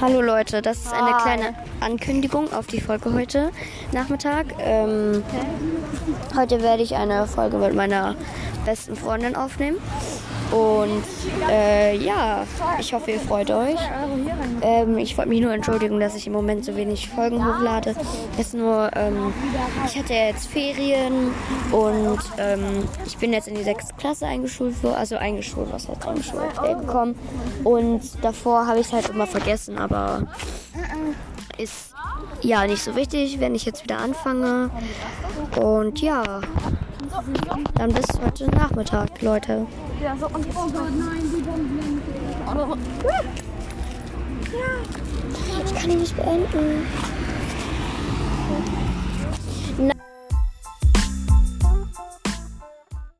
Hallo Leute, das ist eine kleine Ankündigung auf die Folge heute Nachmittag. Ähm, heute werde ich eine Folge mit meiner besten Freundin aufnehmen. Und äh, ja, ich hoffe, ihr freut euch. Ähm, ich wollte mich nur entschuldigen, dass ich im Moment so wenig Folgen hochlade. Ist nur, ähm, ich hatte ja jetzt Ferien und ähm, ich bin jetzt in die sechste Klasse eingeschult, also eingeschult, was heißt eingeschult, äh, gekommen. Und davor habe ich es halt immer vergessen, aber ist ja nicht so wichtig, wenn ich jetzt wieder anfange. Und ja, dann bis heute Nachmittag, Leute. Ja, so und oh Gott, nein, die Bomben. Ja. Ich kann ihn nicht beenden. Nein.